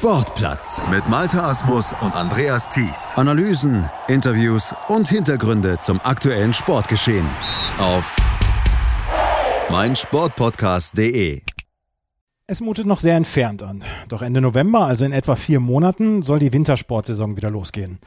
Sportplatz mit Malta Asmus und Andreas Thies. Analysen, Interviews und Hintergründe zum aktuellen Sportgeschehen auf meinsportpodcast.de. Es mutet noch sehr entfernt an. Doch Ende November, also in etwa vier Monaten, soll die Wintersportsaison wieder losgehen.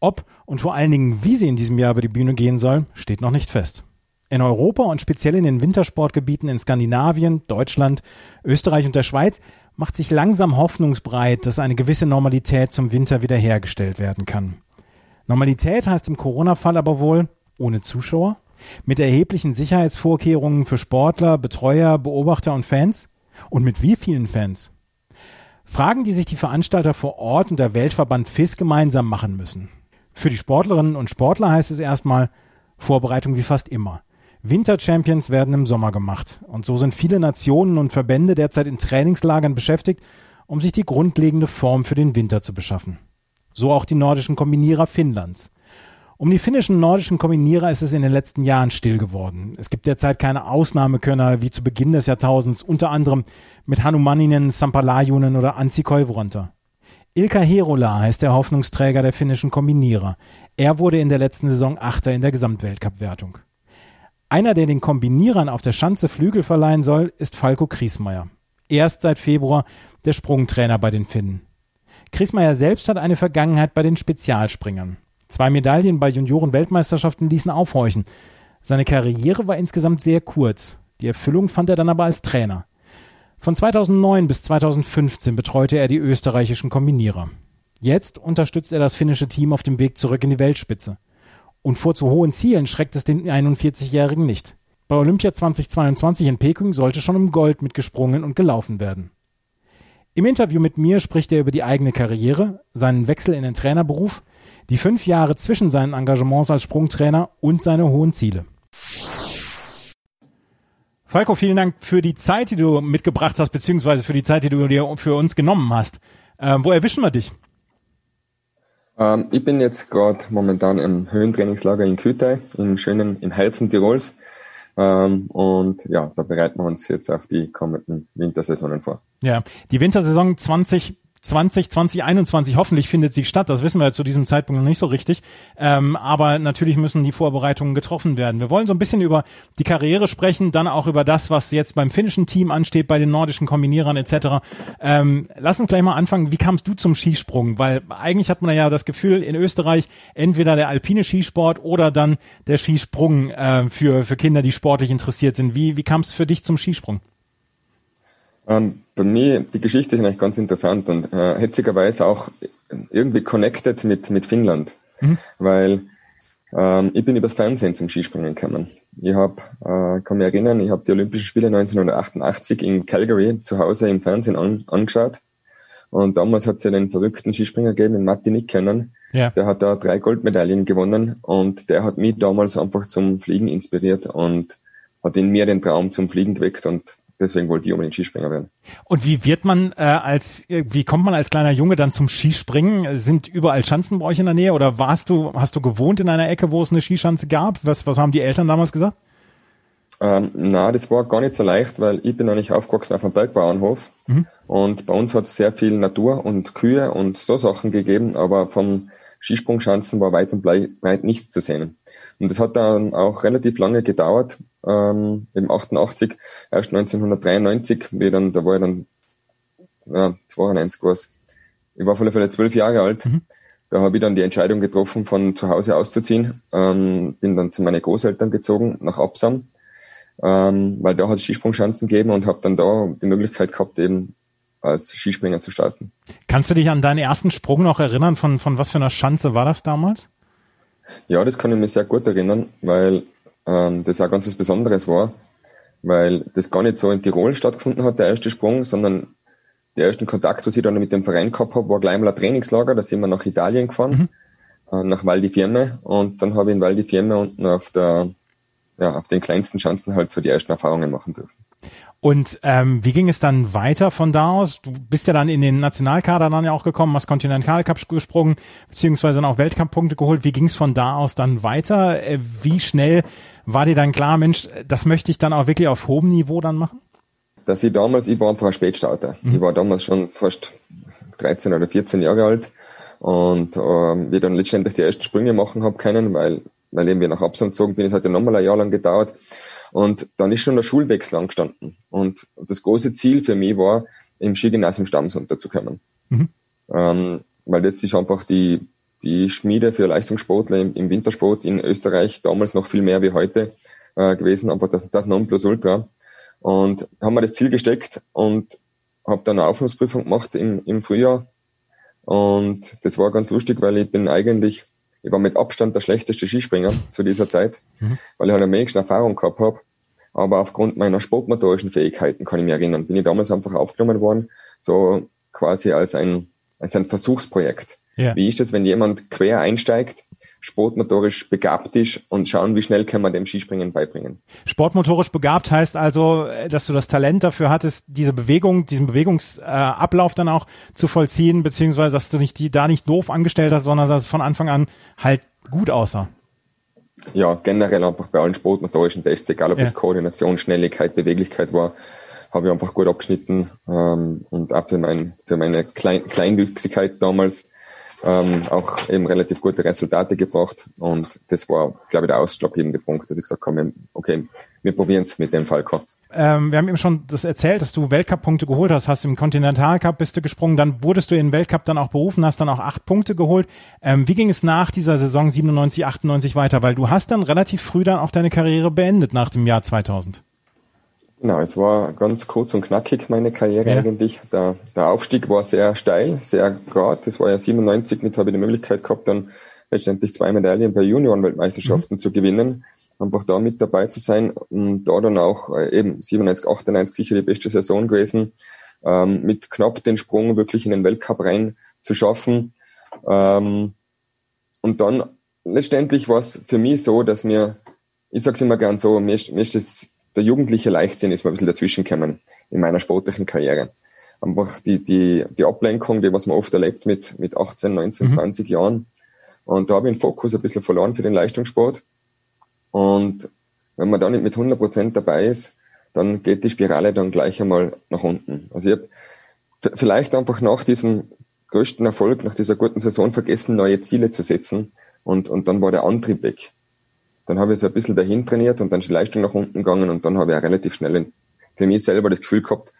Ob und vor allen Dingen, wie sie in diesem Jahr über die Bühne gehen soll, steht noch nicht fest. In Europa und speziell in den Wintersportgebieten in Skandinavien, Deutschland, Österreich und der Schweiz macht sich langsam hoffnungsbreit, dass eine gewisse Normalität zum Winter wiederhergestellt werden kann. Normalität heißt im Corona-Fall aber wohl ohne Zuschauer, mit erheblichen Sicherheitsvorkehrungen für Sportler, Betreuer, Beobachter und Fans? Und mit wie vielen Fans? Fragen, die sich die Veranstalter vor Ort und der Weltverband FIS gemeinsam machen müssen. Für die Sportlerinnen und Sportler heißt es erstmal Vorbereitung wie fast immer. Winter-Champions werden im Sommer gemacht. Und so sind viele Nationen und Verbände derzeit in Trainingslagern beschäftigt, um sich die grundlegende Form für den Winter zu beschaffen. So auch die nordischen Kombinierer Finnlands. Um die finnischen nordischen Kombinierer ist es in den letzten Jahren still geworden. Es gibt derzeit keine Ausnahmekönner wie zu Beginn des Jahrtausends, unter anderem mit Hanumaninen, Sampalajunen oder Ansi Koivuronta. Ilka Herola heißt der Hoffnungsträger der finnischen Kombinierer. Er wurde in der letzten Saison Achter in der Gesamtweltcup-Wertung. Einer, der den Kombinierern auf der Schanze Flügel verleihen soll, ist Falco Kriesmeier. Erst seit Februar der Sprungtrainer bei den Finnen. Kriesmeier selbst hat eine Vergangenheit bei den Spezialspringern. Zwei Medaillen bei Junioren-Weltmeisterschaften ließen aufhorchen. Seine Karriere war insgesamt sehr kurz. Die Erfüllung fand er dann aber als Trainer. Von 2009 bis 2015 betreute er die österreichischen Kombinierer. Jetzt unterstützt er das finnische Team auf dem Weg zurück in die Weltspitze. Und vor zu hohen Zielen schreckt es den 41-Jährigen nicht. Bei Olympia 2022 in Peking sollte schon um Gold mitgesprungen und gelaufen werden. Im Interview mit mir spricht er über die eigene Karriere, seinen Wechsel in den Trainerberuf, die fünf Jahre zwischen seinen Engagements als Sprungtrainer und seine hohen Ziele. Falco, vielen Dank für die Zeit, die du mitgebracht hast, beziehungsweise für die Zeit, die du dir für uns genommen hast. Äh, wo erwischen wir dich? Ähm, ich bin jetzt gerade momentan im Höhentrainingslager in Kütei, im schönen, im Herzen Tirols. Ähm, und ja, da bereiten wir uns jetzt auf die kommenden Wintersaisonen vor. Ja, die Wintersaison 20 20, 2021 hoffentlich findet sie statt. Das wissen wir zu diesem Zeitpunkt noch nicht so richtig. Ähm, aber natürlich müssen die Vorbereitungen getroffen werden. Wir wollen so ein bisschen über die Karriere sprechen, dann auch über das, was jetzt beim finnischen Team ansteht, bei den nordischen Kombinierern etc. Ähm, lass uns gleich mal anfangen. Wie kamst du zum Skisprung? Weil eigentlich hat man ja das Gefühl, in Österreich entweder der alpine Skisport oder dann der Skisprung äh, für, für Kinder, die sportlich interessiert sind. Wie, wie kam es für dich zum Skisprung? Ähm, bei mir, die Geschichte ist eigentlich ganz interessant und äh, hetzigerweise auch irgendwie connected mit, mit Finnland, mhm. weil ähm, ich bin übers Fernsehen zum Skispringen gekommen. Ich hab, äh, kann mich erinnern, ich habe die Olympischen Spiele 1988 in Calgary zu Hause im Fernsehen an, angeschaut und damals hat es ja den verrückten Skispringer gegeben, den Matti Nickkennen. Ja. Der hat da drei Goldmedaillen gewonnen und der hat mich damals einfach zum Fliegen inspiriert und hat in mir den Traum zum Fliegen geweckt und deswegen wollte ich unbedingt Skispringer werden. Und wie wird man äh, als, wie kommt man als kleiner Junge dann zum Skispringen? Sind überall Schanzen bei euch in der Nähe oder warst du, hast du gewohnt in einer Ecke, wo es eine Skischanze gab? Was, was haben die Eltern damals gesagt? Ähm, na, das war gar nicht so leicht, weil ich bin eigentlich aufgewachsen auf einem Bergbauernhof mhm. und bei uns hat es sehr viel Natur und Kühe und so Sachen gegeben, aber vom Skisprungschanzen war weit und weit nichts zu sehen. Und das hat dann auch relativ lange gedauert, ähm, im 88, erst 1993, wie dann, da war ich dann, ja, 92 war Ich war auf alle Fälle zwölf Jahre alt. Mhm. Da habe ich dann die Entscheidung getroffen, von zu Hause auszuziehen. Ähm, bin dann zu meinen Großeltern gezogen, nach Absam, ähm, weil da hat es Skisprungschanzen gegeben und habe dann da die Möglichkeit gehabt, eben als Skispringer zu starten. Kannst du dich an deinen ersten Sprung noch erinnern? Von, von was für einer Schanze war das damals? Ja, das kann ich mir sehr gut erinnern, weil ähm, das auch ganz was Besonderes war, weil das gar nicht so in Tirol stattgefunden hat, der erste Sprung, sondern der ersten Kontakt, was ich dann mit dem Verein gehabt habe, war gleich mal ein Trainingslager, da sind wir nach Italien gefahren, mhm. äh, nach Val di Fiemme und dann habe ich in Val di Fiemme unten auf der, ja, auf den kleinsten Chancen halt so die ersten Erfahrungen machen dürfen. Und ähm, wie ging es dann weiter von da aus? Du bist ja dann in den Nationalkader dann ja auch gekommen, hast Continental Cup gesprungen, beziehungsweise dann auch Weltcup-Punkte geholt. Wie ging es von da aus dann weiter? Äh, wie schnell war dir dann klar, Mensch, das möchte ich dann auch wirklich auf hohem Niveau dann machen? Dass ich damals, ich war einfach ein Spätstarter. Mhm. Ich war damals schon fast 13 oder 14 Jahre alt und ähm, wir dann letztendlich die ersten Sprünge machen habe können, weil, weil eben wir nach Absam gezogen bin, es hat ja nochmal ein Jahr lang gedauert und dann ist schon der Schulwechsel angestanden und das große Ziel für mich war, im Skigymnasium Stamms unterzukommen. Mhm. Ähm, weil das ist einfach die, die Schmiede für Leistungssportler im, im Wintersport in Österreich damals noch viel mehr wie heute äh, gewesen, aber das, das Nonplusultra. Und haben wir das Ziel gesteckt und habe dann eine Aufnahmeprüfung gemacht im, im Frühjahr. Und das war ganz lustig, weil ich bin eigentlich, ich war mit Abstand der schlechteste Skispringer zu dieser Zeit, mhm. weil ich halt am wenigsten Erfahrung gehabt habe. Aber aufgrund meiner sportmotorischen Fähigkeiten kann ich mich erinnern, bin ich damals einfach aufgenommen worden, so quasi als ein, als ein Versuchsprojekt. Ja. Wie ist es, wenn jemand quer einsteigt sportmotorisch begabt ist und schauen, wie schnell kann man dem Skispringen beibringen. Sportmotorisch begabt heißt also, dass du das Talent dafür hattest, diese Bewegung, diesen Bewegungsablauf dann auch zu vollziehen, beziehungsweise dass du nicht die da nicht doof angestellt hast, sondern dass es von Anfang an halt gut aussah. Ja, generell einfach bei allen sportmotorischen Tests, egal ob ja. es Koordination, Schnelligkeit, Beweglichkeit war, habe ich einfach gut abgeschnitten ähm, und auch für, mein, für meine Klein Kleinwüchsigkeit damals ähm, auch eben relativ gute Resultate gebracht. Und das war, glaube ich, der ausschlaggebende Punkt, dass ich gesagt habe, okay, wir probieren es mit dem Falco. Ähm, wir haben eben schon das erzählt, dass du Weltcup-Punkte geholt hast, hast im Continental Cup bist du gesprungen, dann wurdest du in den Weltcup dann auch berufen, hast dann auch acht Punkte geholt. Ähm, wie ging es nach dieser Saison 97, 98 weiter? Weil du hast dann relativ früh dann auch deine Karriere beendet nach dem Jahr 2000. Genau, es war ganz kurz und knackig meine Karriere ja. eigentlich. Der, der Aufstieg war sehr steil, sehr gerade. Das war ja 97, mit habe ich die Möglichkeit gehabt, dann letztendlich zwei Medaillen bei Juniorenweltmeisterschaften mhm. zu gewinnen. Einfach da mit dabei zu sein und da dann auch äh, eben 97, 98 sicher die beste Saison gewesen, ähm, mit knapp den Sprung wirklich in den Weltcup rein zu schaffen. Ähm, und dann letztendlich war es für mich so, dass mir, ich sage es immer gern so, mir ist, mir ist das der jugendliche Leichtsinn ist mir ein bisschen dazwischen gekommen in meiner sportlichen Karriere. Einfach die, die, die Ablenkung, die was man oft erlebt mit, mit 18, 19, mhm. 20 Jahren. Und da habe ich den Fokus ein bisschen verloren für den Leistungssport. Und wenn man da nicht mit 100 Prozent dabei ist, dann geht die Spirale dann gleich einmal nach unten. Also ich habe vielleicht einfach nach diesem größten Erfolg, nach dieser guten Saison vergessen, neue Ziele zu setzen. Und, und dann war der Antrieb weg. Dann habe ich so ein bisschen dahin trainiert und dann ist die Leistung nach unten gegangen und dann habe ich auch relativ schnell für mich selber das Gefühl gehabt,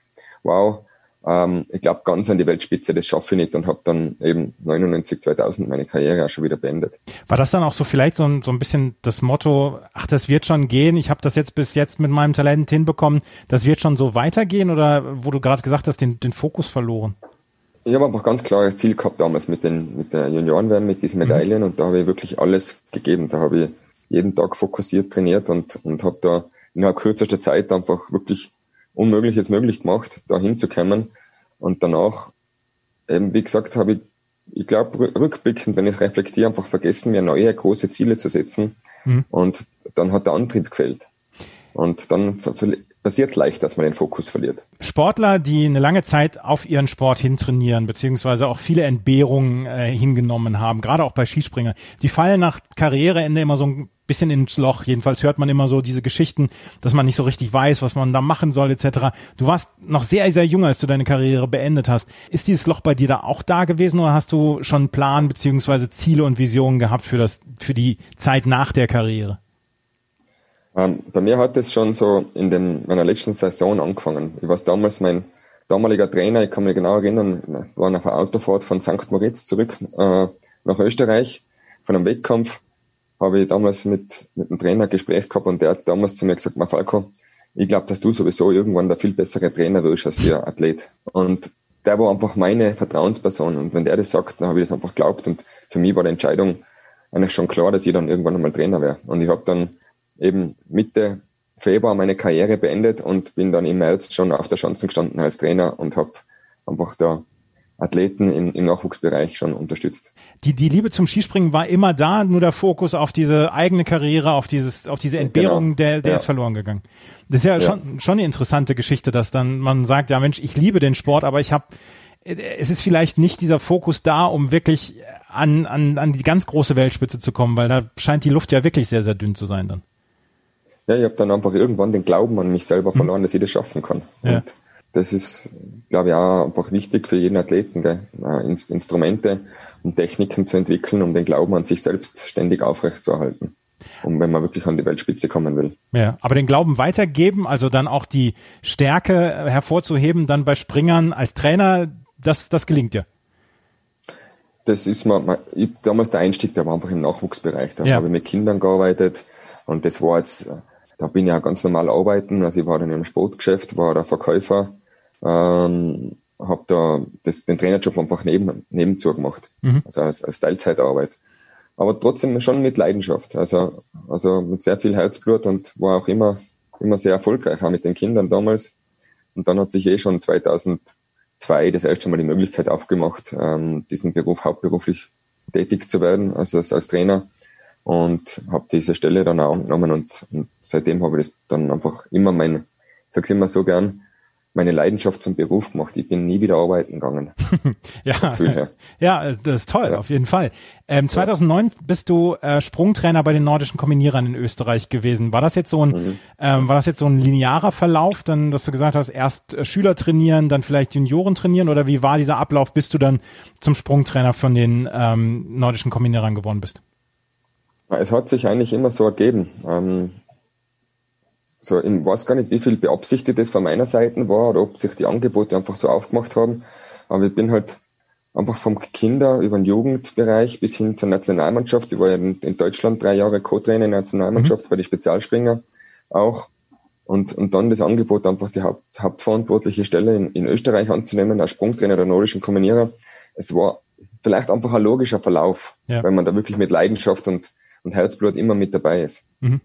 wow, ähm, ich glaube ganz an die Weltspitze, das schaffe ich nicht und habe dann eben 99, 2000 meine Karriere auch schon wieder beendet. War das dann auch so vielleicht so ein, so ein bisschen das Motto, ach, das wird schon gehen, ich habe das jetzt bis jetzt mit meinem Talent hinbekommen, das wird schon so weitergehen oder wo du gerade gesagt hast, den, den Fokus verloren? Ich habe einfach ganz klares Ziel gehabt damals mit den mit der Juniorenwärme, mit diesen mhm. Medaillen mhm. und da habe ich wirklich alles gegeben. Da habe ich jeden Tag fokussiert trainiert und, und habe da innerhalb kürzester Zeit einfach wirklich Unmögliches möglich gemacht, da hinzukommen. Und danach, eben wie gesagt, habe ich, ich glaube, rückblickend, wenn ich reflektiere, einfach vergessen, mir neue große Ziele zu setzen. Mhm. Und dann hat der Antrieb gefällt. Und dann passiert leicht, dass man den Fokus verliert. Sportler, die eine lange Zeit auf ihren Sport hintrainieren, beziehungsweise auch viele Entbehrungen äh, hingenommen haben, gerade auch bei Skispringern, die fallen nach Karriereende immer so ein bisschen ins Loch. Jedenfalls hört man immer so diese Geschichten, dass man nicht so richtig weiß, was man da machen soll, etc. Du warst noch sehr, sehr jung, als du deine Karriere beendet hast. Ist dieses Loch bei dir da auch da gewesen oder hast du schon einen Plan beziehungsweise Ziele und Visionen gehabt für das, für die Zeit nach der Karriere? Ähm, bei mir hat es schon so in den, meiner letzten Saison angefangen. Ich war damals mein damaliger Trainer, ich kann mich genau erinnern, war nach einer Autofahrt von St. Moritz zurück äh, nach Österreich von einem Wettkampf, habe ich damals mit, mit einem Trainer ein Gespräch gehabt und der hat damals zu mir gesagt, Falco, ich glaube, dass du sowieso irgendwann der viel bessere Trainer wirst als der Athlet. Und der war einfach meine Vertrauensperson. Und wenn der das sagt, dann habe ich das einfach geglaubt. Und für mich war die Entscheidung eigentlich schon klar, dass ich dann irgendwann einmal Trainer wäre. Und ich habe dann eben Mitte Februar meine Karriere beendet und bin dann im März schon auf der Chance gestanden als Trainer und habe einfach da Athleten im, im Nachwuchsbereich schon unterstützt. Die, die Liebe zum Skispringen war immer da, nur der Fokus auf diese eigene Karriere, auf dieses, auf diese Entbehrung, genau. der, der ja. ist verloren gegangen. Das ist ja, ja, Schon, schon eine interessante Geschichte, dass dann man sagt, ja Mensch, ich liebe den Sport, aber ich habe es ist vielleicht nicht dieser Fokus da, um wirklich an, an, an die ganz große Weltspitze zu kommen, weil da scheint die Luft ja wirklich sehr, sehr dünn zu sein dann ja, ich habe dann einfach irgendwann den Glauben an mich selber verloren, dass ich das schaffen kann. Ja. Und das ist, glaube ich, auch einfach wichtig für jeden Athleten, gell? Instrumente und Techniken zu entwickeln, um den Glauben an sich selbst ständig aufrechtzuerhalten. Um wenn man wirklich an die Weltspitze kommen will. Ja, aber den Glauben weitergeben, also dann auch die Stärke hervorzuheben, dann bei Springern als Trainer, das, das gelingt dir. Das ist mal, ich, damals der Einstieg, der war einfach im Nachwuchsbereich. Da ja. habe ich mit Kindern gearbeitet und das war jetzt, da bin ich ja ganz normal arbeiten. Also ich war dann im Sportgeschäft, war der Verkäufer ähm, habe da das, den Trainerjob einfach neben, nebenzu gemacht, mhm. also als, als Teilzeitarbeit. Aber trotzdem schon mit Leidenschaft, also, also mit sehr viel Herzblut und war auch immer, immer sehr erfolgreich, auch mit den Kindern damals. Und dann hat sich eh schon 2002 das erste Mal die Möglichkeit aufgemacht, ähm, diesen Beruf hauptberuflich tätig zu werden, also als, als Trainer. Und habe diese Stelle dann auch angenommen und, und seitdem habe ich das dann einfach immer mein, ich sag's immer so gern, meine Leidenschaft zum Beruf gemacht. Ich bin nie wieder arbeiten gegangen. ja, ja, das ist toll, ja. auf jeden Fall. Ähm, 2009 bist du äh, Sprungtrainer bei den nordischen Kombinierern in Österreich gewesen. War das jetzt so ein, mhm. ähm, war das jetzt so ein linearer Verlauf, dann, dass du gesagt hast, erst äh, Schüler trainieren, dann vielleicht Junioren trainieren oder wie war dieser Ablauf, bis du dann zum Sprungtrainer von den ähm, nordischen Kombinierern geworden bist? Es hat sich eigentlich immer so ergeben. Ähm, so, ich weiß gar nicht, wie viel beabsichtigt das von meiner Seite war oder ob sich die Angebote einfach so aufgemacht haben. Aber ich bin halt einfach vom Kinder über den Jugendbereich bis hin zur Nationalmannschaft. Ich war ja in, Deutschland drei Jahre Co-Trainer in der Nationalmannschaft mhm. bei den Spezialspringer auch. Und, und dann das Angebot, einfach die Haupt, hauptverantwortliche Stelle in, in Österreich anzunehmen, als Sprungtrainer der nordischen Kombinierer. Es war vielleicht einfach ein logischer Verlauf, ja. weil man da wirklich mit Leidenschaft und, und Herzblut immer mit dabei ist. Mhm.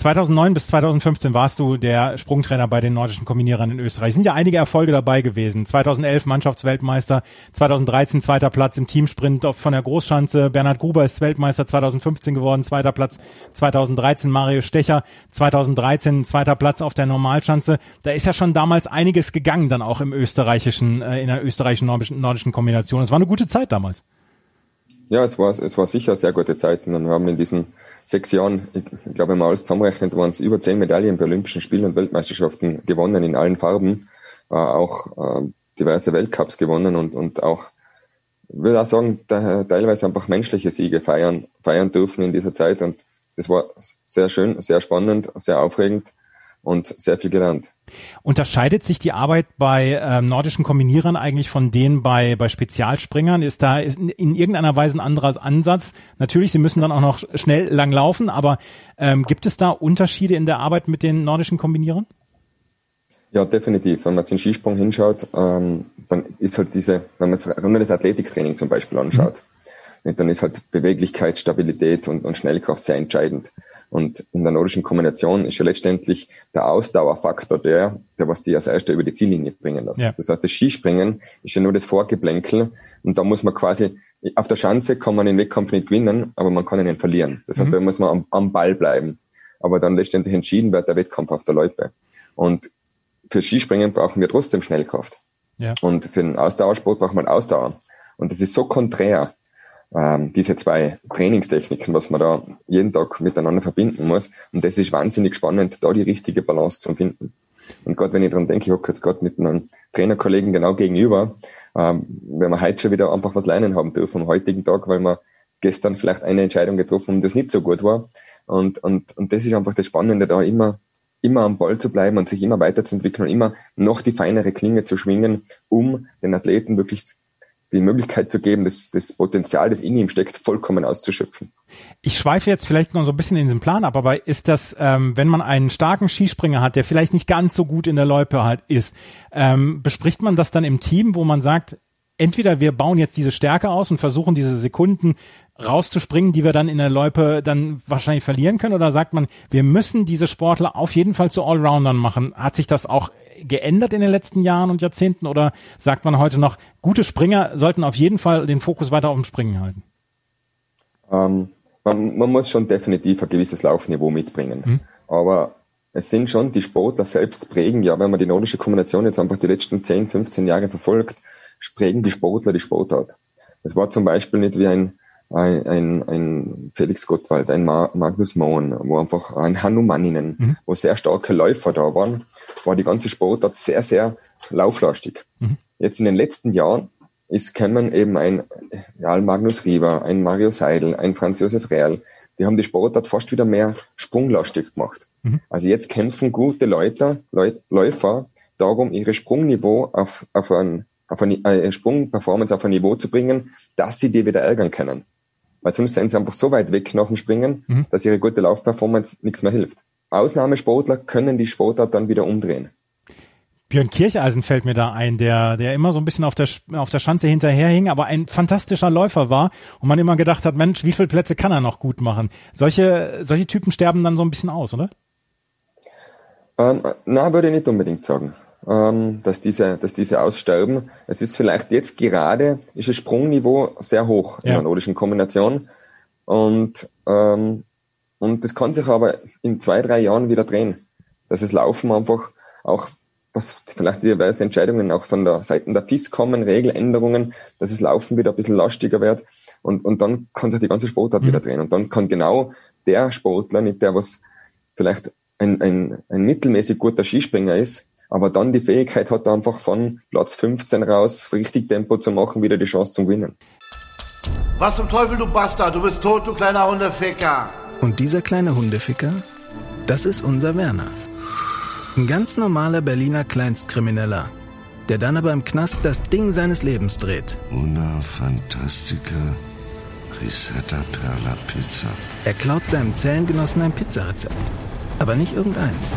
2009 bis 2015 warst du der Sprungtrainer bei den nordischen Kombinierern in Österreich. Sind ja einige Erfolge dabei gewesen. 2011 Mannschaftsweltmeister, 2013 zweiter Platz im Teamsprint von der Großschanze. Bernhard Gruber ist Weltmeister 2015 geworden, zweiter Platz 2013 Mario Stecher, 2013 zweiter Platz auf der Normalschanze. Da ist ja schon damals einiges gegangen dann auch im österreichischen, äh, in der österreichischen nordischen, nordischen Kombination. Es war eine gute Zeit damals. Ja, es war, es war sicher sehr gute Zeit. Und wir haben in diesen sechs Jahren, ich, glaube, wenn man alles zusammenrechnet, waren es über zehn Medaillen bei Olympischen Spielen und Weltmeisterschaften gewonnen in allen Farben, äh, auch äh, diverse Weltcups gewonnen und, und auch, würde auch sagen, da, teilweise einfach menschliche Siege feiern, feiern dürfen in dieser Zeit. Und das war sehr schön, sehr spannend, sehr aufregend und sehr viel gelernt. Unterscheidet sich die Arbeit bei ähm, nordischen Kombinierern eigentlich von denen bei, bei Spezialspringern? Ist da in, in irgendeiner Weise ein anderer Ansatz? Natürlich, sie müssen dann auch noch schnell lang laufen, aber ähm, gibt es da Unterschiede in der Arbeit mit den nordischen Kombinierern? Ja, definitiv. Wenn man den Skisprung hinschaut, ähm, dann ist halt diese, wenn man, wenn man das Athletiktraining zum Beispiel anschaut, mhm. dann ist halt Beweglichkeit, Stabilität und, und Schnellkraft sehr entscheidend. Und in der nordischen Kombination ist ja letztendlich der Ausdauerfaktor der, der was die als erster über die Ziellinie bringen lässt. Ja. Das heißt, das Skispringen ist ja nur das Vorgeplänkel und da muss man quasi, auf der Schanze kann man den Wettkampf nicht gewinnen, aber man kann ihn verlieren. Das heißt, mhm. da muss man am, am, Ball bleiben. Aber dann letztendlich entschieden wird der Wettkampf auf der Loipe. Und für Skispringen brauchen wir trotzdem Schnellkraft. Ja. Und für den Ausdauersport braucht man Ausdauer. Und das ist so konträr ähm, diese zwei Trainingstechniken, was man da jeden Tag miteinander verbinden muss. Und das ist wahnsinnig spannend, da die richtige Balance zu finden. Und gerade wenn ich dran denke, ich hocke jetzt gerade mit einem Trainerkollegen genau gegenüber, ähm, wenn wir heute schon wieder einfach was lernen haben dürfen am heutigen Tag, weil wir gestern vielleicht eine Entscheidung getroffen haben, das nicht so gut war. Und, und, und das ist einfach das Spannende, da immer, immer am Ball zu bleiben und sich immer weiterzuentwickeln und immer noch die feinere Klinge zu schwingen, um den Athleten wirklich die Möglichkeit zu geben, das, das Potenzial, das in ihm steckt, vollkommen auszuschöpfen. Ich schweife jetzt vielleicht noch so ein bisschen in diesen Plan ab, aber ist das, ähm, wenn man einen starken Skispringer hat, der vielleicht nicht ganz so gut in der Loipe halt ist, ähm, bespricht man das dann im Team, wo man sagt, entweder wir bauen jetzt diese Stärke aus und versuchen diese Sekunden rauszuspringen, die wir dann in der Loipe dann wahrscheinlich verlieren können, oder sagt man, wir müssen diese Sportler auf jeden Fall zu Allroundern machen? Hat sich das auch geändert in den letzten Jahren und Jahrzehnten oder sagt man heute noch, gute Springer sollten auf jeden Fall den Fokus weiter auf dem Springen halten? Ähm, man, man, muss schon definitiv ein gewisses Laufniveau mitbringen. Hm. Aber es sind schon die Sportler selbst prägen, ja, wenn man die nordische Kombination jetzt einfach die letzten 10, 15 Jahre verfolgt, prägen die Sportler die Sportart. Es war zum Beispiel nicht wie ein ein, ein, ein Felix Gottwald, ein Magnus Mohn, wo einfach ein Hanumanninen, mhm. wo sehr starke Läufer da waren, war die ganze Sportart sehr, sehr lauflastig. Mhm. Jetzt in den letzten Jahren ist kämen eben ein ja, Magnus Rieber, ein Mario Seidel, ein Franz Josef Real, die haben die Sportart fast wieder mehr sprunglastig gemacht. Mhm. Also jetzt kämpfen gute Leute, Leut, Läufer darum, ihre Sprungniveau auf, auf ein, auf eine, eine Sprungperformance auf ein Niveau zu bringen, dass sie die wieder ärgern können. Weil sonst sind sie einfach so weit weg nach dem Springen, mhm. dass ihre gute Laufperformance nichts mehr hilft. Ausnahmesportler können die Sportart dann wieder umdrehen. Björn Kircheisen fällt mir da ein, der, der immer so ein bisschen auf der, auf der Schanze hinterherhing, aber ein fantastischer Läufer war und man immer gedacht hat, Mensch, wie viele Plätze kann er noch gut machen? Solche, solche Typen sterben dann so ein bisschen aus, oder? Ähm, na, würde ich nicht unbedingt sagen, ähm, dass diese, dass diese aussterben. Es ist vielleicht jetzt gerade, ist das Sprungniveau sehr hoch ja. in der nordischen Kombination und, ähm, und das kann sich aber in zwei, drei Jahren wieder drehen. Dass es Laufen einfach auch was vielleicht diverse Entscheidungen auch von der Seite der FIS kommen, Regeländerungen, dass es Laufen wieder ein bisschen lastiger wird und, und dann kann sich die ganze Sportart mhm. wieder drehen und dann kann genau der Sportler, nicht der, was vielleicht ein, ein, ein mittelmäßig guter Skispringer ist, aber dann die Fähigkeit hat, einfach von Platz 15 raus richtig Tempo zu machen, wieder die Chance zum Gewinnen. Was zum Teufel, du Bastard, du bist tot, du kleiner Hundeficker. Und dieser kleine Hundeficker, das ist unser Werner. Ein ganz normaler Berliner Kleinstkrimineller, der dann aber im Knast das Ding seines Lebens dreht. Una Fantastica Risetta Perla Pizza. Er klaut seinem Zellengenossen ein Pizzarezept. Aber nicht irgendeins.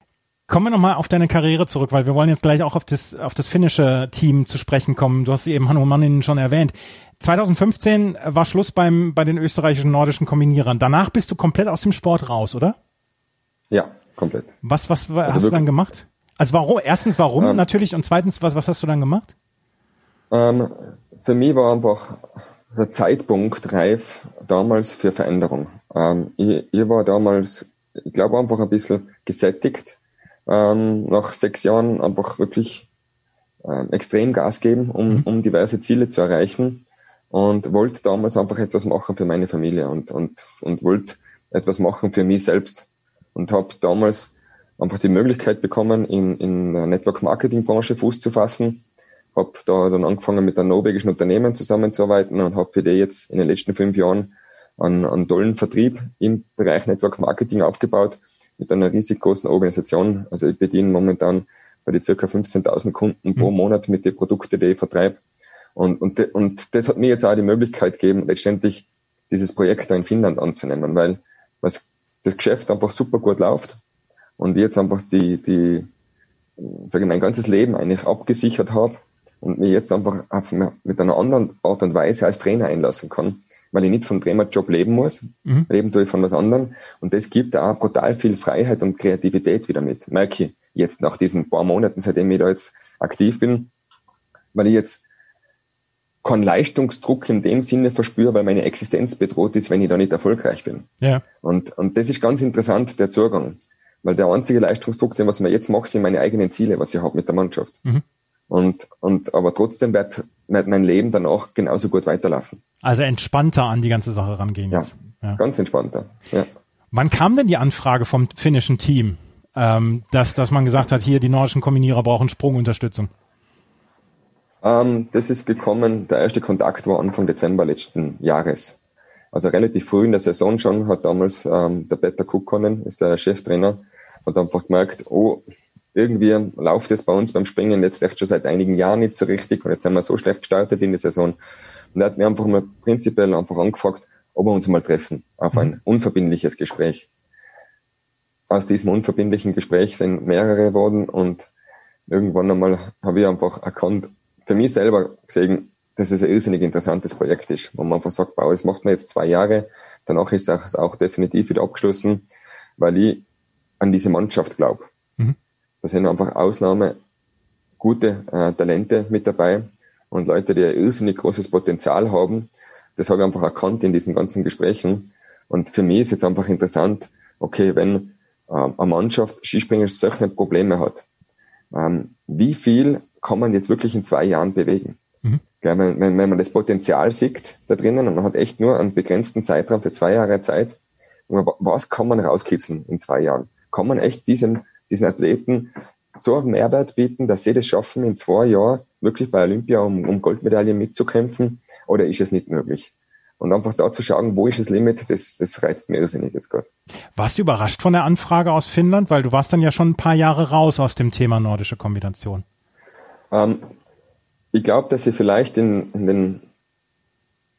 Kommen wir nochmal auf deine Karriere zurück, weil wir wollen jetzt gleich auch auf das, auf das finnische Team zu sprechen kommen. Du hast eben Hanno Mannin schon erwähnt. 2015 war Schluss beim, bei den österreichischen nordischen Kombinierern. Danach bist du komplett aus dem Sport raus, oder? Ja, komplett. Was, was also hast du dann gemacht? Also warum? Erstens warum ähm, natürlich und zweitens was was hast du dann gemacht? Ähm, für mich war einfach der Zeitpunkt reif damals für Veränderung. Ähm, ich, ich, war damals, ich glaube einfach ein bisschen gesättigt. Ähm, nach sechs Jahren einfach wirklich ähm, extrem Gas geben, um, mhm. um diverse Ziele zu erreichen und wollte damals einfach etwas machen für meine Familie und und und wollte etwas machen für mich selbst und habe damals einfach die Möglichkeit bekommen, in, in der Network-Marketing-Branche Fuß zu fassen. Habe da dann angefangen, mit einem norwegischen Unternehmen zusammenzuarbeiten und habe für die jetzt in den letzten fünf Jahren einen, einen tollen Vertrieb im Bereich Network Marketing aufgebaut mit einer riesig großen Organisation. Also ich bediene momentan bei die circa 15.000 Kunden mhm. pro Monat mit den Produkten, die ich vertreibe. Und, und, und das hat mir jetzt auch die Möglichkeit gegeben, letztendlich dieses Projekt da in Finnland anzunehmen, weil was das Geschäft einfach super gut läuft und jetzt einfach die, die, sage ich mein ganzes Leben eigentlich abgesichert habe und mir jetzt einfach auf, mit einer anderen Art und Weise als Trainer einlassen kann, weil ich nicht vom Trainerjob leben muss, mhm. leben tue ich von was anderem und das gibt auch brutal viel Freiheit und Kreativität wieder mit, merke ich jetzt nach diesen paar Monaten, seitdem ich da jetzt aktiv bin, weil ich jetzt keinen Leistungsdruck in dem Sinne verspüre, weil meine Existenz bedroht ist, wenn ich da nicht erfolgreich bin. Ja. Und, und das ist ganz interessant, der Zugang. Weil der einzige Leistungsdruck, den was ich jetzt mache, sind meine eigenen Ziele, was ich habe mit der Mannschaft. Mhm. Und, und aber trotzdem wird, wird mein Leben danach genauso gut weiterlaufen. Also entspannter an die ganze Sache rangehen jetzt. Ja, ja. ganz entspannter. Ja. Wann kam denn die Anfrage vom finnischen Team, ähm, dass, dass man gesagt hat, hier die nordischen Kombinierer brauchen Sprungunterstützung? Ähm, das ist gekommen, der erste Kontakt war Anfang Dezember letzten Jahres. Also relativ früh in der Saison schon hat damals ähm, der Peter Kukkonen, ist der Cheftrainer, hat einfach gemerkt, oh, irgendwie läuft es bei uns beim Springen jetzt echt schon seit einigen Jahren nicht so richtig und jetzt sind wir so schlecht gestartet in die Saison. Und er hat mir einfach mal prinzipiell einfach angefragt, ob wir uns mal treffen auf ein mhm. unverbindliches Gespräch. Aus diesem unverbindlichen Gespräch sind mehrere geworden und irgendwann einmal habe ich einfach erkannt, für mich selber gesehen, dass es ein irrsinnig interessantes Projekt ist, wo man einfach sagt, wow, das macht man jetzt zwei Jahre, danach ist es auch definitiv wieder abgeschlossen weil ich an diese Mannschaft glaube. Mhm. Da sind einfach Ausnahme gute äh, Talente mit dabei und Leute, die ein irrsinnig großes Potenzial haben. Das habe ich einfach erkannt in diesen ganzen Gesprächen. Und für mich ist jetzt einfach interessant, okay, wenn ähm, eine Mannschaft Skispringer solche Probleme hat, ähm, wie viel kann man jetzt wirklich in zwei Jahren bewegen? Mhm. Ja, wenn, wenn, wenn man das Potenzial sieht da drinnen und man hat echt nur einen begrenzten Zeitraum für zwei Jahre Zeit, was kann man rauskitzeln in zwei Jahren? Kann man echt diesen, diesen Athleten so einen Mehrwert bieten, dass sie das schaffen, in zwei Jahren wirklich bei Olympia um, um Goldmedaillen mitzukämpfen? Oder ist es nicht möglich? Und einfach da zu schauen, wo ist das Limit, das, das reizt mir irrsinnig jetzt gerade. Warst du überrascht von der Anfrage aus Finnland? Weil du warst dann ja schon ein paar Jahre raus aus dem Thema nordische Kombination. Ähm, ich glaube, dass ich vielleicht in, in den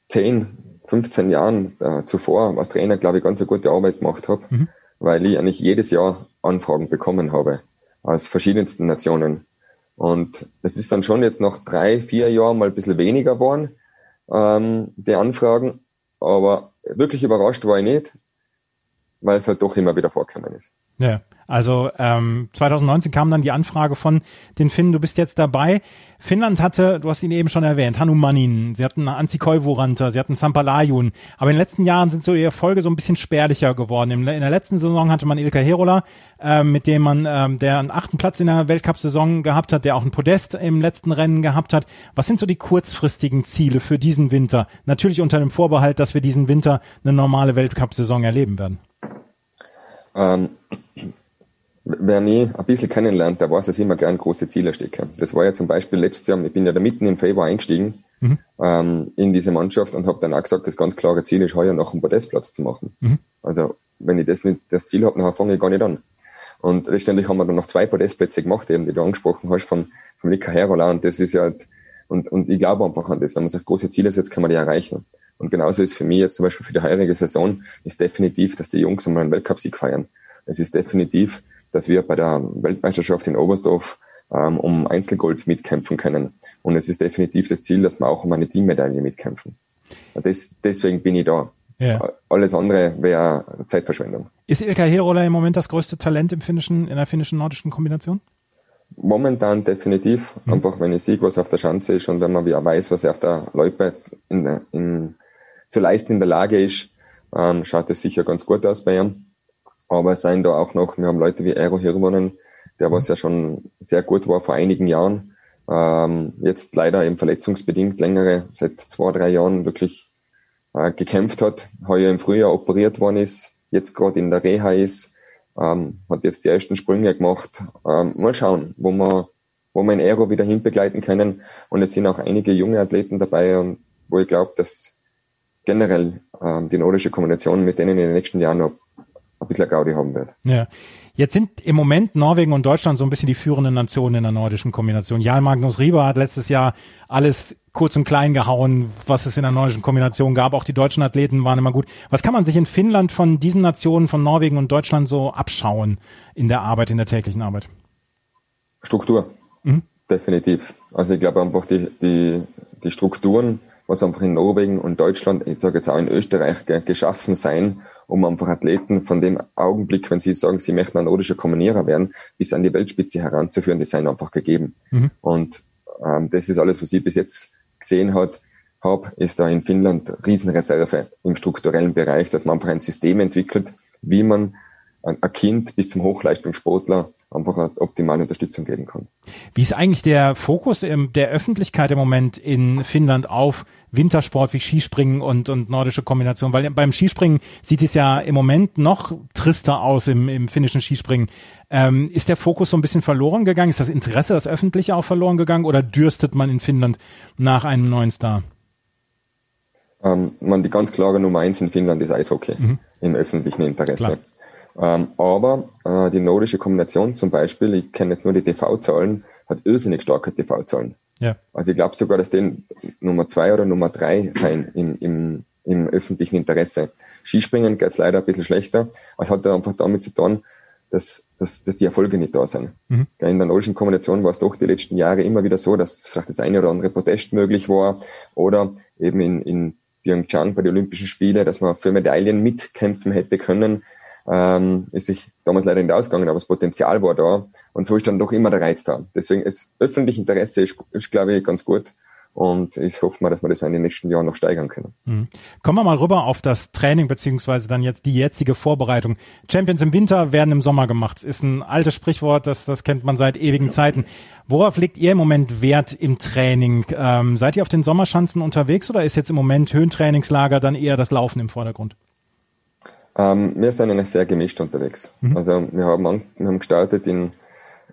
10, 15 Jahren äh, zuvor als Trainer, glaube ich, ganz eine gute Arbeit gemacht habe, mhm. weil ich eigentlich jedes Jahr Anfragen bekommen habe aus verschiedensten Nationen. Und es ist dann schon jetzt nach drei, vier Jahren mal ein bisschen weniger geworden, ähm, die Anfragen. Aber wirklich überrascht war ich nicht, weil es halt doch immer wieder vorgekommen ist. Ja, also ähm, 2019 kam dann die Anfrage von den Finnen, du bist jetzt dabei. Finnland hatte, du hast ihn eben schon erwähnt, Hannu Manin, sie hatten Anzi Koivuranta, sie hatten Sampalajun, aber in den letzten Jahren sind so ihre Erfolge so ein bisschen spärlicher geworden. In, der letzten Saison hatte man Ilka Herola, äh, mit dem man, ähm, der einen achten Platz in der Weltcup-Saison gehabt hat, der auch ein Podest im letzten Rennen gehabt hat. Was sind so die kurzfristigen Ziele für diesen Winter? Natürlich unter dem Vorbehalt, dass wir diesen Winter eine normale Weltcup-Saison erleben werden. Ähm, wer mich ein bisschen kennenlernt, der weiß, dass ich immer gern große Ziele stecke. Das war ja zum Beispiel letztes Jahr, ich bin ja da mitten im Februar eingestiegen mhm. ähm, in diese Mannschaft und habe dann auch gesagt, das ganz klare Ziel ist, heuer noch einen Podestplatz zu machen. Mhm. Also wenn ich das nicht das Ziel habe, dann fange ich gar nicht an. Und letztendlich haben wir dann noch zwei Podestplätze gemacht, eben, die du angesprochen hast, von, von Lika Herola. Und das ist ja halt, und, und ich glaube einfach an das. Wenn man sich große Ziele setzt, kann man die erreichen. Und genauso ist für mich jetzt zum Beispiel für die heurige Saison, ist definitiv, dass die Jungs einmal einen Weltcupsieg feiern. Es ist definitiv, dass wir bei der Weltmeisterschaft in Oberstdorf ähm, um Einzelgold mitkämpfen können. Und es ist definitiv das Ziel, dass wir auch um eine Teammedaille mitkämpfen. Das, deswegen bin ich da. Ja. Alles andere wäre Zeitverschwendung. Ist Ilka Herola im Moment das größte Talent im finnischen, in der finnischen nordischen Kombination? Momentan definitiv. Mhm. Einfach wenn ich sehe, was auf der Schanze ist und wenn man wieder weiß, was er auf der Loipe in, in, zu leisten in der Lage ist, ähm, schaut es sicher ganz gut aus bei ihm. Aber es seien da auch noch, wir haben Leute wie Eero Hirvonen, der was ja schon sehr gut war vor einigen Jahren, ähm, jetzt leider eben verletzungsbedingt längere, seit zwei, drei Jahren wirklich äh, gekämpft hat, heuer im Frühjahr operiert worden ist, jetzt gerade in der Reha ist, ähm, hat jetzt die ersten Sprünge gemacht. Ähm, mal schauen, wo wir, wo wir in Aero wieder hinbegleiten können. Und es sind auch einige junge Athleten dabei, wo ich glaube, dass generell ähm, die nordische Kombination mit denen in den nächsten Jahren noch ein bisschen Gaudi haben wird. Ja. Jetzt sind im Moment Norwegen und Deutschland so ein bisschen die führenden Nationen in der nordischen Kombination. Jan Magnus Rieber hat letztes Jahr alles kurz und klein gehauen, was es in der nordischen Kombination gab. Auch die deutschen Athleten waren immer gut. Was kann man sich in Finnland von diesen Nationen, von Norwegen und Deutschland so abschauen in der Arbeit, in der täglichen Arbeit? Struktur. Mhm. Definitiv. Also ich glaube einfach die, die, die Strukturen, was einfach in Norwegen und Deutschland, ich sage jetzt auch in Österreich, geschaffen sein, um einfach Athleten von dem Augenblick, wenn sie sagen, sie möchten ein nordischer Kombinierer werden, bis an die Weltspitze heranzuführen, die sind einfach gegeben. Mhm. Und ähm, das ist alles, was ich bis jetzt gesehen hat, habe, ist da in Finnland Riesenreserve im strukturellen Bereich, dass man einfach ein System entwickelt, wie man ein Kind bis zum Hochleistungssportler einfach eine optimale Unterstützung geben kann. Wie ist eigentlich der Fokus der Öffentlichkeit im Moment in Finnland auf Wintersport wie Skispringen und, und nordische Kombination? Weil beim Skispringen sieht es ja im Moment noch trister aus im, im finnischen Skispringen. Ähm, ist der Fokus so ein bisschen verloren gegangen? Ist das Interesse, das Öffentliche auch verloren gegangen oder dürstet man in Finnland nach einem neuen Star? Ähm, man, die ganz klare Nummer eins in Finnland ist Eishockey mhm. im öffentlichen Interesse. Klar. Ähm, aber äh, die nordische Kombination zum Beispiel, ich kenne jetzt nur die TV-Zahlen, hat irrsinnig starke TV-Zahlen. Ja. Also ich glaube sogar, dass den Nummer zwei oder Nummer drei sein im, im, im öffentlichen Interesse. Skispringen geht es leider ein bisschen schlechter, aber es hat einfach damit zu tun, dass, dass, dass die Erfolge nicht da sind. Mhm. In der nordischen Kombination war es doch die letzten Jahre immer wieder so, dass vielleicht das eine oder andere Protest möglich war oder eben in, in Pyeongchang bei den Olympischen Spielen, dass man für Medaillen mitkämpfen hätte können, ähm, ist sich damals leider nicht ausgegangen, aber das Potenzial war da und so ist dann doch immer der Reiz da. Deswegen ist öffentliche Interesse ist, ist glaube ich, ganz gut und ich hoffe mal, dass wir das in den nächsten Jahren noch steigern können. Mhm. Kommen wir mal rüber auf das Training beziehungsweise dann jetzt die jetzige Vorbereitung. Champions im Winter werden im Sommer gemacht. Ist ein altes Sprichwort, das, das kennt man seit ewigen Zeiten. Worauf legt ihr im Moment Wert im Training? Ähm, seid ihr auf den Sommerschanzen unterwegs oder ist jetzt im Moment Höhentrainingslager dann eher das Laufen im Vordergrund? Ähm, wir sind eigentlich sehr gemischt unterwegs. Mhm. Also wir haben, an, wir haben gestartet in,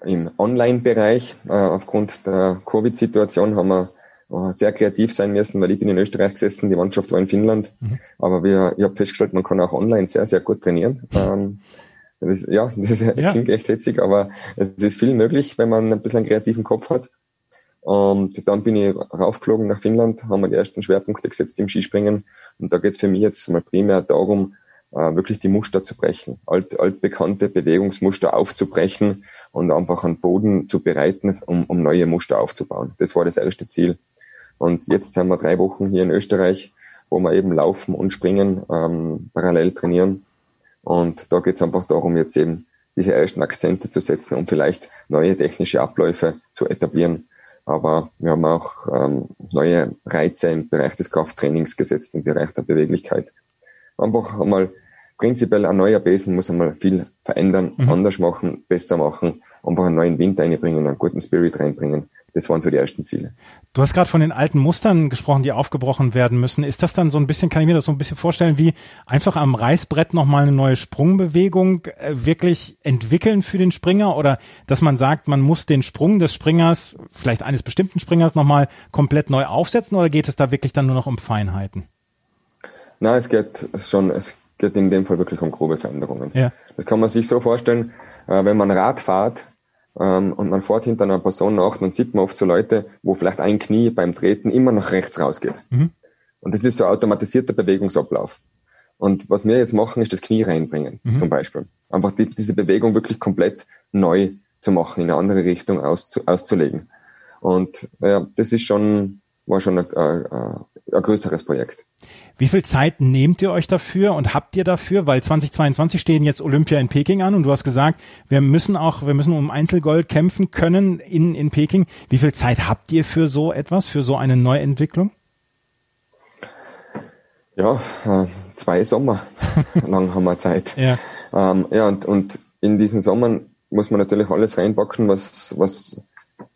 im Online-Bereich. Äh, aufgrund der Covid-Situation haben wir äh, sehr kreativ sein müssen, weil ich bin in Österreich gesessen, die Mannschaft war in Finnland. Mhm. Aber wir, ich habe festgestellt, man kann auch online sehr, sehr gut trainieren. Ähm, das, ja, das ja. klingt echt hitzig, aber es ist viel möglich, wenn man ein bisschen einen kreativen Kopf hat. Und dann bin ich raufgeflogen nach Finnland, haben wir die ersten Schwerpunkte gesetzt im Skispringen. Und da geht es für mich jetzt mal primär darum, wirklich die Muster zu brechen, alt, altbekannte Bewegungsmuster aufzubrechen und einfach einen Boden zu bereiten, um, um neue Muster aufzubauen. Das war das erste Ziel. Und jetzt haben wir drei Wochen hier in Österreich, wo wir eben laufen und springen, ähm, parallel trainieren. Und da geht es einfach darum, jetzt eben diese ersten Akzente zu setzen, um vielleicht neue technische Abläufe zu etablieren. Aber wir haben auch ähm, neue Reize im Bereich des Krafttrainings gesetzt, im Bereich der Beweglichkeit. Einfach einmal prinzipiell ein neuer Besen muss einmal viel verändern, mhm. anders machen, besser machen, einfach einen neuen Wind einbringen, einen guten Spirit reinbringen das waren so die ersten Ziele. Du hast gerade von den alten Mustern gesprochen, die aufgebrochen werden müssen. Ist das dann so ein bisschen, kann ich mir das so ein bisschen vorstellen, wie einfach am Reißbrett nochmal eine neue Sprungbewegung äh, wirklich entwickeln für den Springer oder dass man sagt, man muss den Sprung des Springers, vielleicht eines bestimmten Springers nochmal komplett neu aufsetzen oder geht es da wirklich dann nur noch um Feinheiten? Na, es geht schon, es geht in dem Fall wirklich um grobe Veränderungen. Ja. Das kann man sich so vorstellen, äh, wenn man Rad fährt, ähm, und man fährt hinter einer Person nach, dann sieht man oft so Leute, wo vielleicht ein Knie beim Treten immer nach rechts rausgeht. Mhm. Und das ist so automatisierter Bewegungsablauf. Und was wir jetzt machen, ist das Knie reinbringen, mhm. zum Beispiel. Einfach die, diese Bewegung wirklich komplett neu zu machen, in eine andere Richtung auszu, auszulegen. Und ja, das ist schon, war schon ein, ein, ein größeres Projekt. Wie viel Zeit nehmt ihr euch dafür und habt ihr dafür? Weil 2022 stehen jetzt Olympia in Peking an und du hast gesagt, wir müssen auch, wir müssen um Einzelgold kämpfen können in, in Peking. Wie viel Zeit habt ihr für so etwas, für so eine Neuentwicklung? Ja, äh, zwei Sommer lang haben wir Zeit. Ja, ähm, ja und, und in diesen Sommern muss man natürlich alles reinpacken, was, was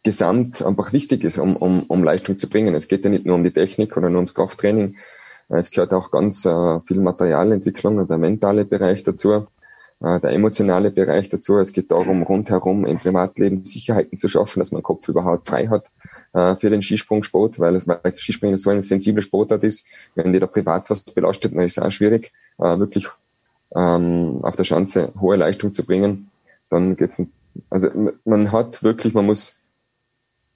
gesamt einfach wichtig ist, um, um, um Leistung zu bringen. Es geht ja nicht nur um die Technik oder nur ums Krafttraining, es gehört auch ganz äh, viel Materialentwicklung und der mentale Bereich dazu, äh, der emotionale Bereich dazu. Es geht darum, rundherum im Privatleben Sicherheiten zu schaffen, dass man den Kopf überhaupt frei hat äh, für den Skisprungsport, weil, weil Skispringen so ein sensibler Sportart ist. Wenn die da privat was belastet, dann ist es auch schwierig, äh, wirklich ähm, auf der Schanze hohe Leistung zu bringen. Dann geht's, also man hat wirklich, man muss,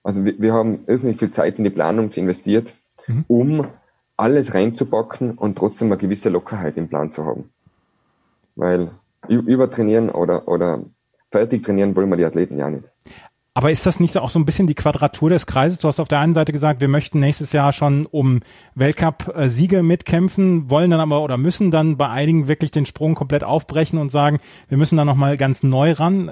also wir, wir haben irrsinnig viel Zeit in die Planung investiert, mhm. um alles reinzupacken und trotzdem eine gewisse Lockerheit im Plan zu haben. Weil übertrainieren oder, oder fertig trainieren wollen wir die Athleten ja nicht. Aber ist das nicht auch so ein bisschen die Quadratur des Kreises? Du hast auf der einen Seite gesagt, wir möchten nächstes Jahr schon um Weltcup-Siege mitkämpfen, wollen dann aber oder müssen dann bei einigen wirklich den Sprung komplett aufbrechen und sagen, wir müssen da nochmal ganz neu ran.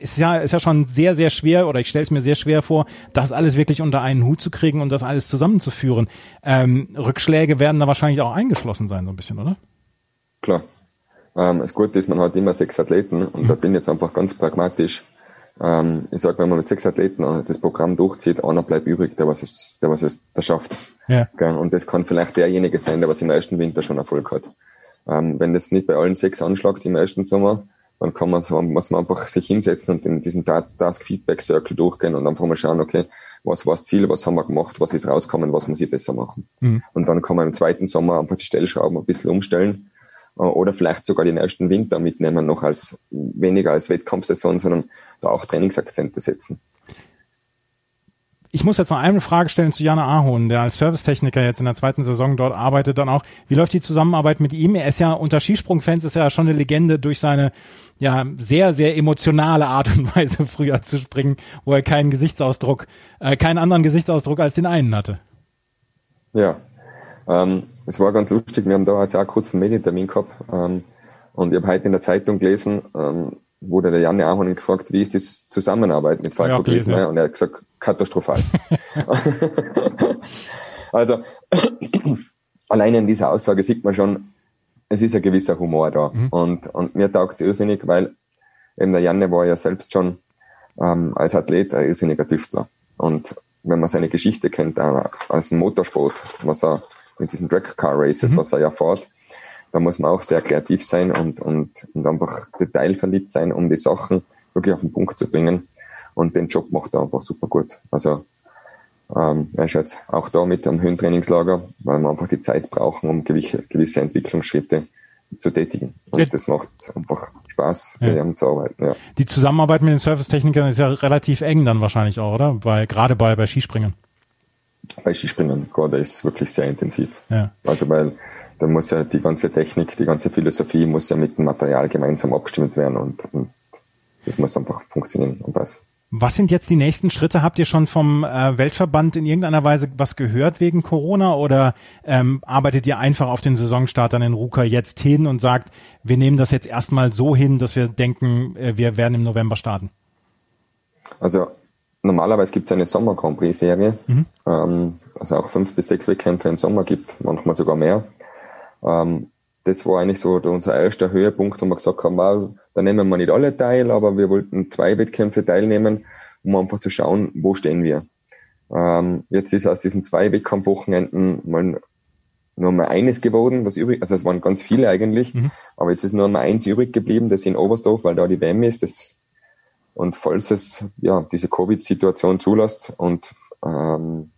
Ist ja, ist ja schon sehr, sehr schwer oder ich stelle es mir sehr schwer vor, das alles wirklich unter einen Hut zu kriegen und das alles zusammenzuführen. Ähm, Rückschläge werden da wahrscheinlich auch eingeschlossen sein, so ein bisschen, oder? Klar. Ähm, das Gute ist, man hat immer sechs Athleten und mhm. da bin ich jetzt einfach ganz pragmatisch ähm, ich sag, wenn man mit sechs Athleten das Programm durchzieht, einer bleibt übrig, der was es, der was es der schafft. Ja. Und das kann vielleicht derjenige sein, der was im ersten Winter schon Erfolg hat. Ähm, wenn das nicht bei allen sechs anschlagt im ersten Sommer, dann kann man so, muss man einfach sich hinsetzen und in diesen Task Feedback Circle durchgehen und einfach mal schauen, okay, was war das Ziel, was haben wir gemacht, was ist rausgekommen, was muss ich besser machen. Mhm. Und dann kann man im zweiten Sommer einfach die Stellschrauben ein bisschen umstellen äh, oder vielleicht sogar den ersten Winter mitnehmen, noch als weniger als Wettkampfsaison, sondern da auch Trainingsakzente setzen. Ich muss jetzt noch eine Frage stellen zu Jana Ahon, der als Servicetechniker jetzt in der zweiten Saison dort arbeitet, dann auch. Wie läuft die Zusammenarbeit mit ihm? Er ist ja unter Skisprungfans ist er ja schon eine Legende durch seine ja sehr sehr emotionale Art und Weise früher zu springen, wo er keinen Gesichtsausdruck, äh, keinen anderen Gesichtsausdruck als den einen hatte. Ja, ähm, es war ganz lustig. Wir haben da jetzt auch kurz einen Medientermin gehabt. Ähm, Und ich habe heute in der Zeitung gelesen, ähm, wurde der Janne Ahonen gefragt, wie ist das Zusammenarbeit mit Falco ja, Und er hat gesagt, katastrophal. also, allein in dieser Aussage sieht man schon, es ist ein gewisser Humor da. Mhm. Und, und mir taugt es irrsinnig, weil eben der Janne war ja selbst schon ähm, als Athlet ein irrsinniger Tüftler. Und wenn man seine Geschichte kennt, auch als Motorsport, was er mit diesen Drag Car Races, mhm. was er ja fährt, da muss man auch sehr kreativ sein und, und, und einfach detailverliebt sein, um die Sachen wirklich auf den Punkt zu bringen. Und den Job macht er einfach super gut. Also ähm, er ist jetzt auch da mit am Höhentrainingslager, weil wir einfach die Zeit brauchen, um gewisse, gewisse Entwicklungsschritte zu tätigen. Und ja. das macht einfach Spaß, ja. mit ihm zu arbeiten. Ja. Die Zusammenarbeit mit den Servicetechnikern ist ja relativ eng dann wahrscheinlich auch, oder? Bei, gerade bei, bei Skispringen. Bei Skispringen gerade ist wirklich sehr intensiv. Ja. Also weil da muss ja die ganze Technik, die ganze Philosophie muss ja mit dem Material gemeinsam abgestimmt werden und, und das muss einfach funktionieren und passen. Was sind jetzt die nächsten Schritte? Habt ihr schon vom äh, Weltverband in irgendeiner Weise was gehört wegen Corona oder ähm, arbeitet ihr einfach auf den Saisonstart dann in Ruka jetzt hin und sagt, wir nehmen das jetzt erstmal so hin, dass wir denken, äh, wir werden im November starten? Also normalerweise gibt es eine Sommer Grand Prix Serie, mhm. ähm, also auch fünf bis sechs Wettkämpfe im Sommer gibt, manchmal sogar mehr. Ähm, das war eigentlich so unser erster Höhepunkt, wo wir gesagt haben, wow, da nehmen wir nicht alle teil, aber wir wollten zwei Wettkämpfe teilnehmen, um einfach zu schauen, wo stehen wir. Ähm, jetzt ist aus diesen zwei Wettkampfwochenenden mal nur mal eines geworden, was übrig, also es waren ganz viele eigentlich, mhm. aber jetzt ist nur mal eins übrig geblieben, das in Oberstdorf, weil da die WM ist, das, und falls es, ja, diese Covid-Situation zulässt und, ähm,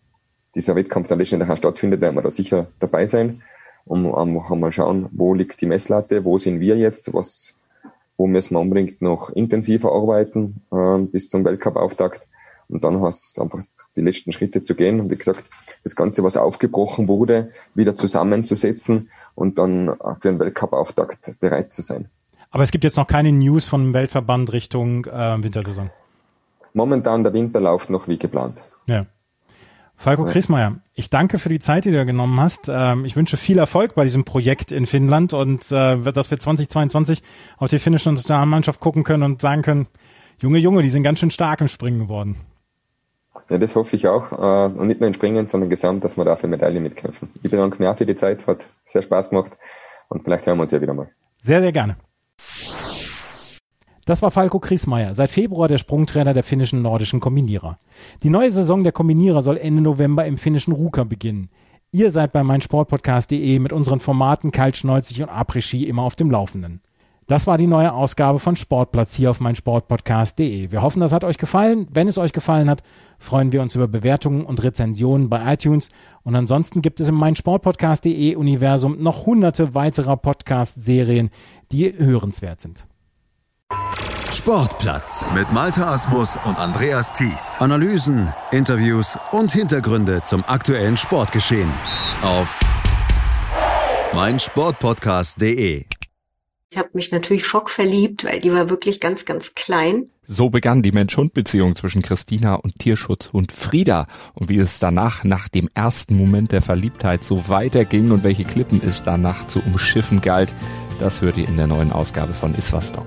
dieser Wettkampf dann letztendlich auch stattfindet, werden wir da sicher dabei sein um einfach mal schauen, wo liegt die Messlatte, wo sind wir jetzt, was, wo müssen wir unbedingt noch intensiver arbeiten äh, bis zum Weltcup-Auftakt. Und dann hast du einfach die letzten Schritte zu gehen. Und wie gesagt, das Ganze, was aufgebrochen wurde, wieder zusammenzusetzen und dann für den Weltcup-Auftakt bereit zu sein. Aber es gibt jetzt noch keine News vom Weltverband Richtung äh, Wintersaison. Momentan der Winter läuft noch wie geplant. Ja. Falco ja. Krismeier, ich danke für die Zeit, die du genommen hast. Ähm, ich wünsche viel Erfolg bei diesem Projekt in Finnland und äh, dass wir 2022 auf die finnische Nationalmannschaft gucken können und sagen können, Junge, Junge, die sind ganz schön stark im Springen geworden. Ja, das hoffe ich auch. Äh, und nicht nur im Springen, sondern gesamt, dass wir da für Medaille mitkämpfen. Ich bedanke mich auch für die Zeit, hat sehr Spaß gemacht und vielleicht hören wir uns ja wieder mal. Sehr, sehr gerne. Das war Falco Kriesmeier, seit Februar der Sprungtrainer der finnischen nordischen Kombinierer. Die neue Saison der Kombinierer soll Ende November im finnischen Ruka beginnen. Ihr seid bei meinsportpodcast.de mit unseren Formaten Kaltschneuzig und Après-Ski immer auf dem Laufenden. Das war die neue Ausgabe von Sportplatz hier auf meinsportpodcast.de. Wir hoffen, das hat euch gefallen. Wenn es euch gefallen hat, freuen wir uns über Bewertungen und Rezensionen bei iTunes. Und ansonsten gibt es im meinsportpodcast.de Universum noch hunderte weiterer Podcast-Serien, die hörenswert sind. Sportplatz mit Malta Asmus und Andreas Thies. Analysen, Interviews und Hintergründe zum aktuellen Sportgeschehen auf meinsportpodcast.de. Ich habe mich natürlich schockverliebt, weil die war wirklich ganz, ganz klein. So begann die Mensch-Hund-Beziehung zwischen Christina und Tierschutzhund Frieda. Und wie es danach, nach dem ersten Moment der Verliebtheit, so weiterging und welche Klippen es danach zu umschiffen galt, das hört ihr in der neuen Ausgabe von Iswas Dog,